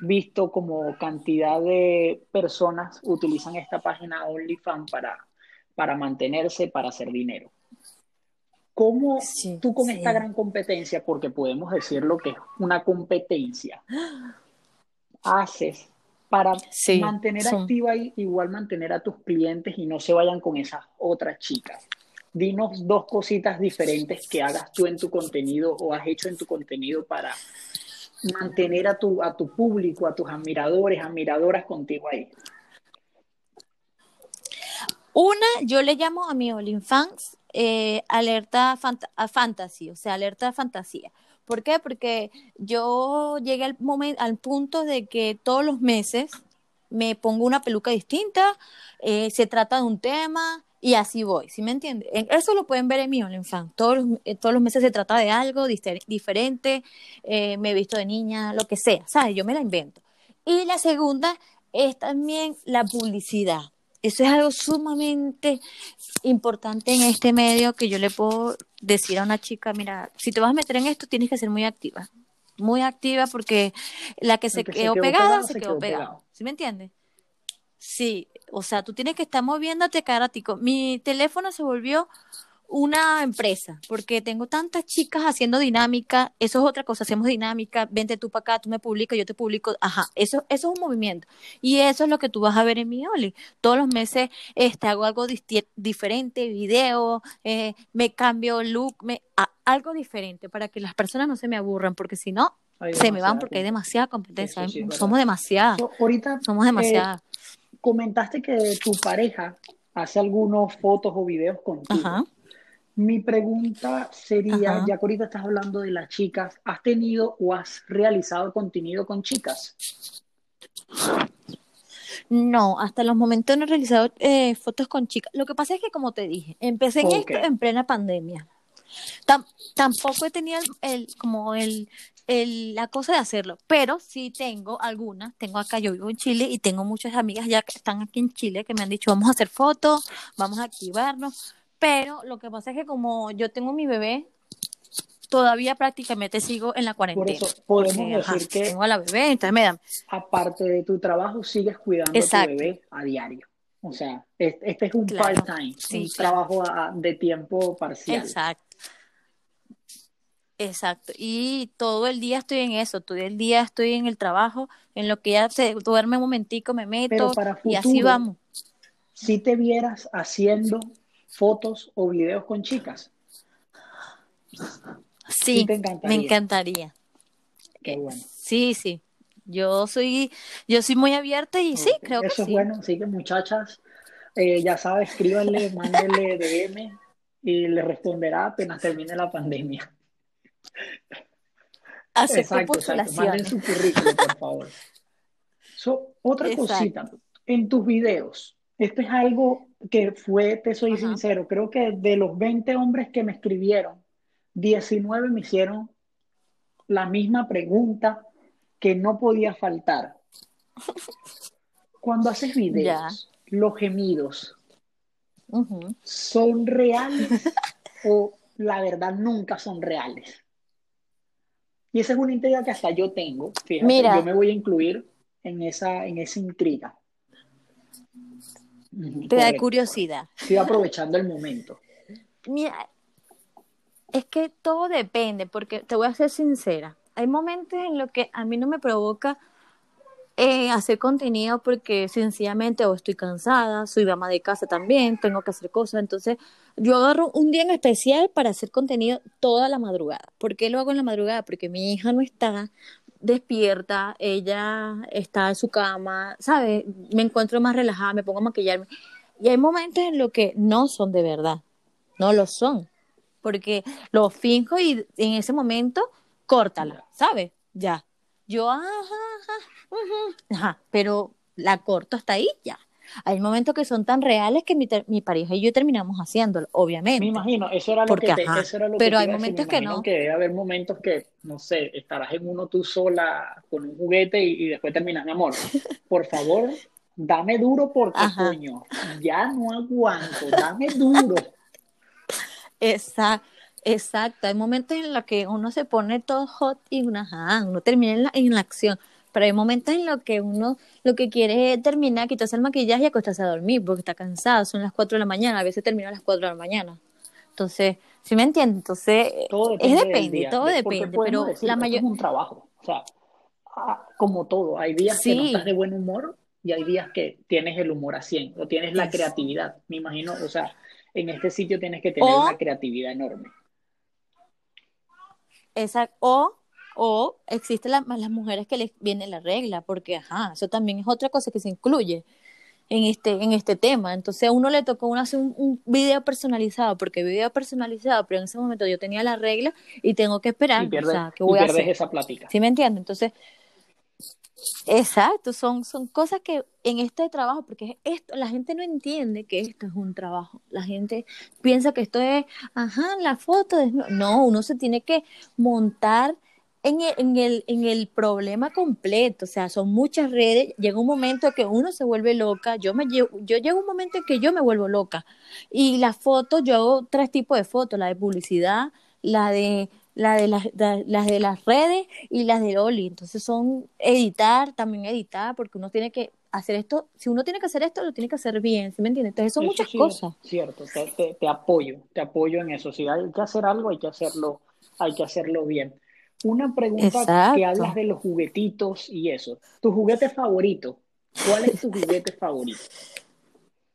visto como cantidad de personas utilizan esta página OnlyFans para, para mantenerse, para hacer dinero. ¿Cómo tú con esta gran competencia, porque podemos decir lo que es una competencia, haces para mantener activa y igual mantener a tus clientes y no se vayan con esas otras chicas? dinos dos cositas diferentes que hagas tú en tu contenido o has hecho en tu contenido para mantener a tu, a tu público, a tus admiradores, admiradoras contigo ahí. Una, yo le llamo a mi OnlyFans eh, alerta a fantasy, o sea, alerta a fantasía. ¿Por qué? Porque yo llegué al, momento, al punto de que todos los meses me pongo una peluca distinta, eh, se trata de un tema, y así voy, ¿sí me entiendes? Eso lo pueden ver en mi OnlyFans. Todos los, eh, todos los meses se trata de algo diferente, eh, me he visto de niña, lo que sea, ¿sabes? Yo me la invento. Y la segunda es también la publicidad. Eso es algo sumamente importante en este medio que yo le puedo decir a una chica, mira, si te vas a meter en esto tienes que ser muy activa. Muy activa porque la que se, quedó, pegada, se, quedó, pegada. ¿Sí me entiendes? Sí, o sea, tú tienes que estar moviéndote cada. Mi teléfono se volvió una empresa, porque tengo tantas chicas haciendo dinámica, eso es otra cosa, hacemos dinámica, vente tú para acá, tú me publicas, yo te publico, ajá, eso, eso es un movimiento. Y eso es lo que tú vas a ver en mi Oli. Todos los meses este, hago algo diferente, video, eh, me cambio look, me, algo diferente para que las personas no se me aburran, porque si no, se me van porque hay demasiada competencia, somos demasiadas. ahorita, somos demasiadas comentaste que tu pareja hace algunos fotos o videos contigo. Mi pregunta sería, ya que ahorita estás hablando de las chicas, ¿has tenido o has realizado contenido con chicas? No, hasta los momentos no he realizado eh, fotos con chicas. Lo que pasa es que, como te dije, empecé en esto en plena pandemia. tampoco he tenido el, como el, la cosa de hacerlo, pero sí tengo algunas, tengo acá, yo vivo en Chile y tengo muchas amigas ya que están aquí en Chile que me han dicho, vamos a hacer fotos, vamos a activarnos, pero lo que pasa es que como yo tengo mi bebé, todavía prácticamente sigo en la cuarentena. Por eso podemos decir que tengo a la bebé, entonces me dan. Aparte de tu trabajo, sigues cuidando a tu bebé a diario. O sea, este, es un Claro, part-time, sí, un claro. trabajo a- de tiempo parcial. Exacto. Exacto. Y todo el día estoy en eso, todo el día estoy en el trabajo, en lo que ya se duerme un momentico, me Pero meto para y así futuro, vamos. si te vieras haciendo fotos o videos con chicas, Sí, me encantaría. qué bueno. Sí, sí. Yo soy, yo soy muy abierta y sí, creo que Eso es sí. bueno, así que muchachas, eh, ya sabes, escríbanle, <laughs> mándenle DM y le responderá apenas termine la pandemia. Acepto Exacto, exacto. Manden su currículum, por favor. <laughs> So, otra Exacto. cosita, en tus videos, esto es algo que fue, te soy Ajá. sincero, creo que de los 20 hombres que me escribieron, 19 me hicieron la misma pregunta que no podía faltar. Cuando haces <laughs> Ya. videos, los gemidos. ¿son reales o la verdad nunca son reales? Y esa es una intriga que hasta yo tengo. Fíjate, Mira. yo me voy a incluir en esa, en esa intriga. Te da curiosidad. Estoy aprovechando el momento. Mira, es que todo depende, porque te voy a ser sincera. Hay momentos en los que a mí no me provoca eh, hacer contenido porque sencillamente o estoy cansada, soy dama de casa también, tengo que hacer cosas. Entonces, yo agarro un día en especial para hacer contenido toda la madrugada. ¿Por qué lo hago en la madrugada? Porque mi hija no está despierta, ella está en su cama, ¿sabes? Me encuentro más relajada, me pongo a maquillarme. Y hay momentos en los que no son de verdad, no lo son, porque lo finjo y en ese momento córtala, ¿sabes? Ya. Yo, ajá, ajá, ajá, pero la corto hasta ahí ya. Hay momentos que son tan reales que mi, mi pareja y yo terminamos haciéndolo, obviamente. Me imagino, eso era lo Porque, que te, ajá, eso era lo que pero te hay iba a decir. momentos Me que no. que debe haber momentos que, no sé, estarás en uno tú sola con un juguete y, y después terminas, mi amor, por favor, dame duro porque, Ajá. coño, ya no aguanto, dame duro. Esa, exacto, hay momentos en los que uno se pone todo hot y uno, ajá, uno termina en la, en la acción, pero hay momentos en los que uno lo que quiere es terminar, quitarse el maquillaje y acostarse a dormir porque está cansado, son las 4 de la mañana, a veces termina a las 4 de la mañana. Entonces, ¿sí me entiendes? Entonces, Todo es depende del depende, todo depende, pero decir, la esto es un trabajo, o sea, ah, como todo, hay días que no estás de buen humor y hay días que tienes el humor a 100 o tienes la es, creatividad, me imagino, o sea, en este sitio tienes que tener una creatividad enorme. Esa, o, o existen la- las mujeres que les viene la regla, porque ajá, eso también es otra cosa que se incluye en este, en este tema. Entonces a uno le tocó uno hacer un, un video personalizado, porque video personalizado, pero en ese momento yo tenía la regla y tengo que Y esperar, o pierdes, sea, ¿qué y voy a pierdes hacer? esa plática. ¿Sí me entiendes? Entonces, exacto, son, son cosas que en este trabajo, porque esto, la gente no entiende que esto es un trabajo. La gente piensa que esto es, ajá, la foto. de- No, uno se tiene que montar en el, en el, en el problema completo. O sea, son muchas redes. Llega un momento que uno se vuelve loca. Yo me llevo, yo llego un momento en que yo me vuelvo loca. Y las fotos, yo hago tres tipos de fotos, la de publicidad, la de la de las, la- las de las redes y las de Oli. Entonces son editar, también editar, porque uno tiene que hacer esto, si uno tiene que hacer esto, lo tiene que hacer bien, ¿sí me entiendes? Entonces son Eso muchas sí cosas. es cierto, te, te- te apoyo, te apoyo en eso. Si hay que hacer algo, hay que hacerlo, hay que hacerlo bien. Una pregunta que hablas de los juguetitos y eso. ¿Tu juguete favorito? ¿Cuál es tu juguete favorito?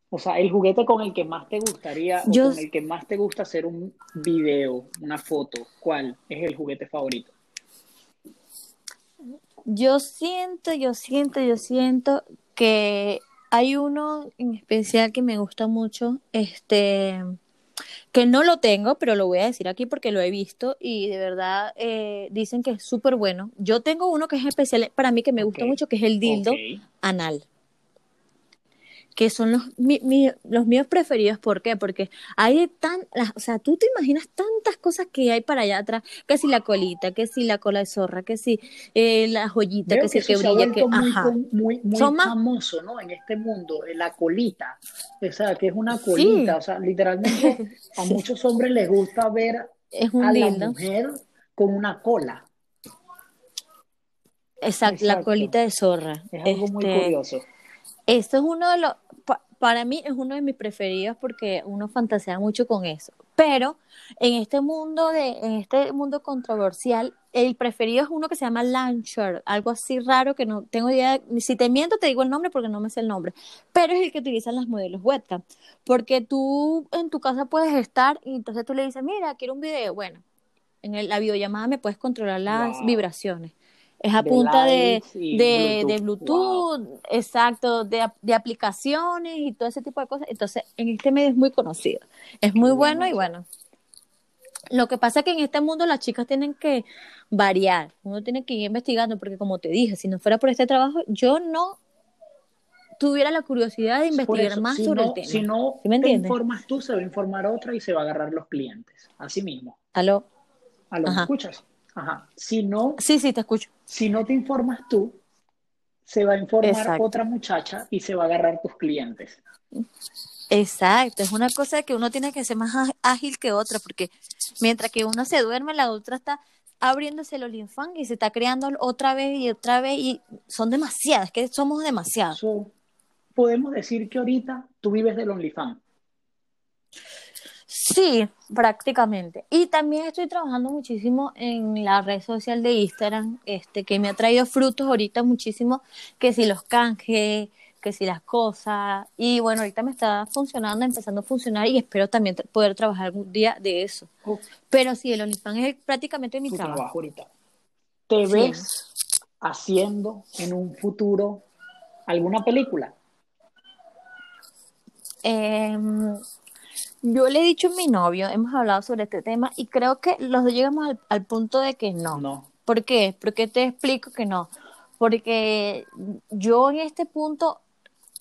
O sea, el juguete con el que más te gustaría o con el que más te gusta hacer un video, una foto, ¿cuál es el juguete favorito? yo siento, yo siento, yo siento que hay uno en especial que me gusta mucho, este, que no lo tengo, pero lo voy a decir aquí porque lo he visto y de verdad eh, dicen que es súper bueno. Yo tengo uno que es especial para mí que me gusta mucho, que es el dildo anal. Que son los, mi- mi- los míos preferidos. ¿Por qué? Porque hay tan, las- o sea, tú te imaginas tantas cosas que hay para allá atrás, que si la colita, que si la cola de zorra, que si eh, la joyita, Veo que si que que brilla, que, muy, ajá. muy, muy Son más, famoso, ¿no? En este mundo, eh, la colita. O sea, que es una colita. sí, O sea, literalmente <laughs> a muchos hombres les gusta ver es un a la mujer con una cola. Exacto, la colita de zorra. Es algo muy Este, curioso. Esto es uno de los, pa- para mí es uno de mis preferidos porque uno fantasea mucho con eso. Pero en este mundo de, en este mundo controversial, el preferido es uno que se llama Launcher, algo así raro que no tengo idea. Si te miento, te digo el nombre porque no me sé el nombre. Pero es el que utilizan las modelos webcam. Porque tú en tu casa puedes estar y entonces tú le dices, mira, quiero un video. Bueno, en la videollamada me puedes controlar las vibraciones. Es a punta de, de, Bluetooth, exacto, de, de, aplicaciones y todo ese tipo de cosas. Entonces, en este medio es muy conocido. Es muy bueno, y bueno. Lo que pasa es que en este mundo las chicas tienen que variar. Uno tiene que ir investigando, porque como te dije, si no fuera por este trabajo, yo no tuviera la curiosidad de investigar más sobre el tema. Si no te informas tú, se va a informar otra y se va a agarrar los clientes. Así mismo. ¿Aló? ¿Aló? ¿Me escuchas? Ajá. Si no, sí, sí, te escucho. Si no te informas tú, se va a informar otra muchacha y se va a agarrar tus clientes. Exacto, es una cosa que uno tiene que ser más ágil que otra, porque mientras que uno se duerme, la otra está abriéndose el OnlyFans y se está creando otra vez y otra vez y son demasiadas, que somos demasiadas. podemos decir que ahorita tú vives del OnlyFans. Sí, prácticamente. Y también estoy trabajando muchísimo en la red social de Instagram, este, que me ha traído frutos ahorita muchísimo, que si los canjes, que si las cosas. Y bueno, ahorita me está funcionando, empezando a funcionar y espero también poder trabajar algún día de eso. Pero sí, el OnlyFans es prácticamente mi trabajo. ahorita. ¿Te ves haciendo en un futuro alguna película? Eh, yo le he dicho a mi novio, hemos hablado sobre este tema y creo que los dos llegamos al, punto de que no. No. ¿Por qué? Porque te explico que no. Porque yo en este punto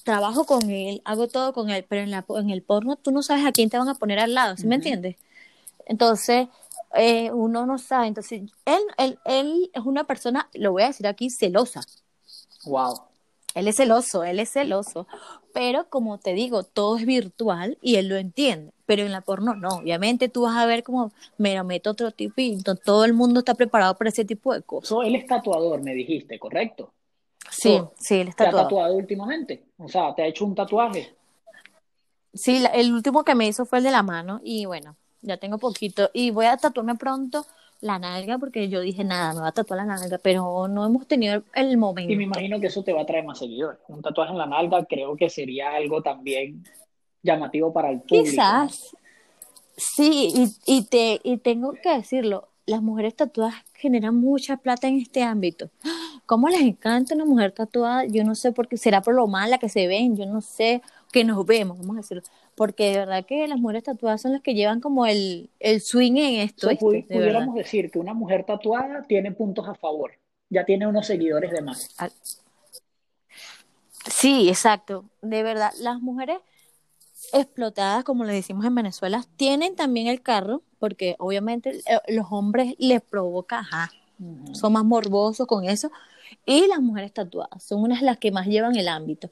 trabajo con él, hago todo con él, pero en, la, en el porno tú no sabes a quién te van a poner al lado, ¿sí me entiendes? Entonces, eh, uno no sabe. Entonces, él, él, él es una persona, lo voy a decir aquí, celosa. Wow. Él es celoso, él es celoso. Pero como te digo, todo es virtual y él lo entiende. Pero en la porno no. Obviamente tú vas a ver como me lo meto otro tipo y todo el mundo está preparado para ese tipo de cosas. él es tatuador, me dijiste, ¿correcto? Sí, sí, él es tatuador. ¿Te ha tatuado últimamente? O sea, ¿te ha hecho un tatuaje? Sí, el último que me hizo fue el de la mano y bueno, ya tengo poquito. Y voy a tatuarme pronto la nalga porque yo dije, nada, me va a tatuar la nalga, pero no hemos tenido el momento. Y me imagino que eso te va a traer más seguidores. Un tatuaje en la nalga creo que sería algo también llamativo para el público. Quizás. Sí, y, y, te, y tengo que decirlo, las mujeres tatuadas generan mucha plata en este ámbito. ¿Cómo les encanta una mujer tatuada? Yo no sé por qué, será por lo mala que se ven, yo no sé, que nos vemos, vamos a decirlo porque de verdad que las mujeres tatuadas son las que llevan como el, el swing en esto. pudiéramos decir que una mujer tatuada tiene puntos a favor, ya tiene unos seguidores de más. Ah, sí, exacto. De verdad, las mujeres explotadas, como le decimos en Venezuela, tienen también el carro, porque obviamente eh, los hombres les provoca, ajá, son más morbosos con eso, y las mujeres tatuadas son unas las que más llevan el ámbito.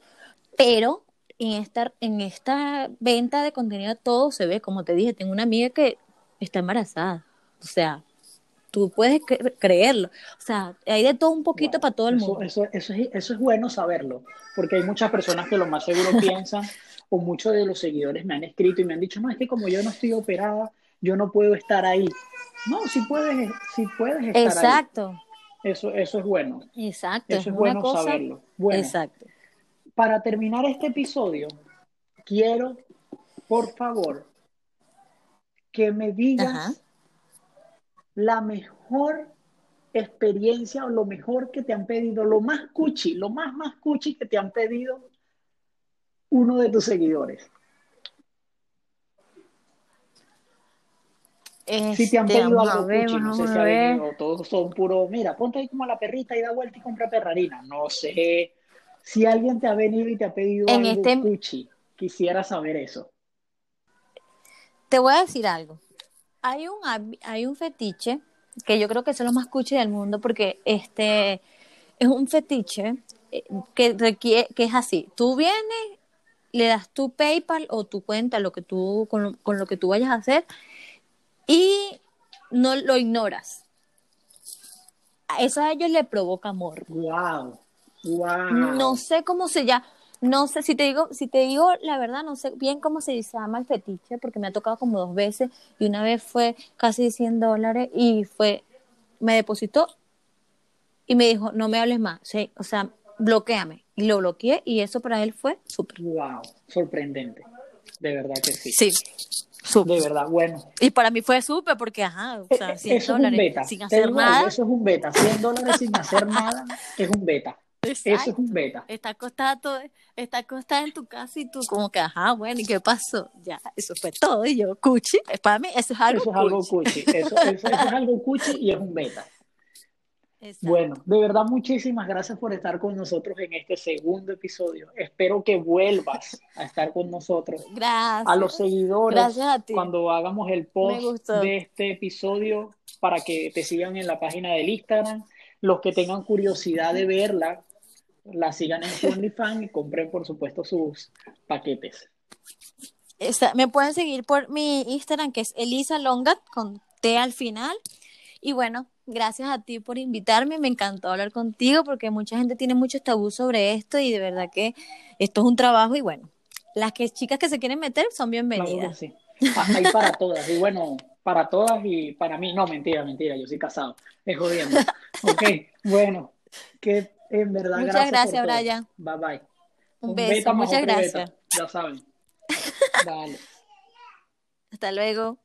Pero en esta, en esta venta de contenido todo se ve, como te dije, tengo una amiga que está embarazada, o sea, tú puedes creerlo, o sea, hay de todo un poquito para todo el mundo. Eso, eso, es, eso es bueno saberlo, porque hay muchas personas que lo más seguro <laughs> piensan, o muchos de los seguidores me han escrito y me han dicho, no, es que como yo no estoy operada, yo no puedo estar ahí. No, si puedes, si puedes estar Exacto. Eso, eso es bueno. Exacto. Eso es, bueno saberlo. Bueno, Exacto para terminar este episodio, quiero, por favor, que me digas la mejor experiencia o lo mejor que te han pedido, lo más cuchi, lo más más cuchi que te han pedido uno de tus seguidores. si te han este, pedido algo cuchi, no sé si ha venido, todos son puro, mira, ponte ahí como la perrita y da vuelta y compra perrarina, no sé, si alguien te ha venido y te ha pedido algo este... quisiera saber eso. Te voy a decir algo. Hay un, hay un fetiche que yo creo que es lo más cuchi del mundo porque este es un fetiche eh, que requiere que es así. Tú vienes, le das tu PayPal o tu cuenta, lo que tú con con lo que tú vayas a hacer y no lo ignoras. Eso a ellos le provoca amor. Wow. No sé cómo se llama. No sé, si te digo, si te digo la verdad, no sé bien cómo se llama el fetiche, porque me ha tocado como dos veces y una vez fue casi 100 dólares y fue, me depositó y me dijo, no me hables más, sí, o sea, bloqueame. Y lo bloqueé y eso para él fue súper. Wow, sorprendente. De verdad que sí. Sí, súper. De verdad, bueno. Y para mí fue súper porque, ajá, o sea, 100 eso dólares es un beta. sin hacer digo nada. Eso es un beta. 100 dólares sin hacer nada es un beta. Eso es Exacto. un beta. Está acostada, todo, está acostada en tu casa y tú como que, ajá, bueno, ¿y qué pasó? Ya, eso fue todo. Y yo, cuchi, para mí eso es algo Eso es algo cuchi. cuchi. <laughs> Eso, eso- eso es algo cuchi y es un beta. Exacto. Bueno, de verdad, muchísimas gracias por estar con nosotros en este segundo episodio. Espero que vuelvas a estar con nosotros. Gracias. A los seguidores, Gracias a ti. cuando hagamos el post de este episodio, para que te sigan en la página del Instagram. Los que tengan curiosidad de verla, la sigan en OnlyFans y compren, por supuesto, sus paquetes. Me pueden seguir por mi Instagram, que es Elisa Longat, con T al final. Y bueno, gracias a ti por invitarme. Me encantó hablar contigo porque mucha gente tiene muchos tabús sobre esto y de verdad que esto es un trabajo. Y bueno, las que, chicas que se quieren meter son Claro bienvenidas. sí. Ah, Hay para todas. Y bueno, para todas y para mí. No, mentira, mentira. Yo soy casado. Es jodiendo. Ok, bueno. Que en verdad, Muchas gracias. gracias. Brian. Bye bye. Un beta beso, muchas otro beta, gracias. Ya saben. <laughs> Dale. Hasta luego.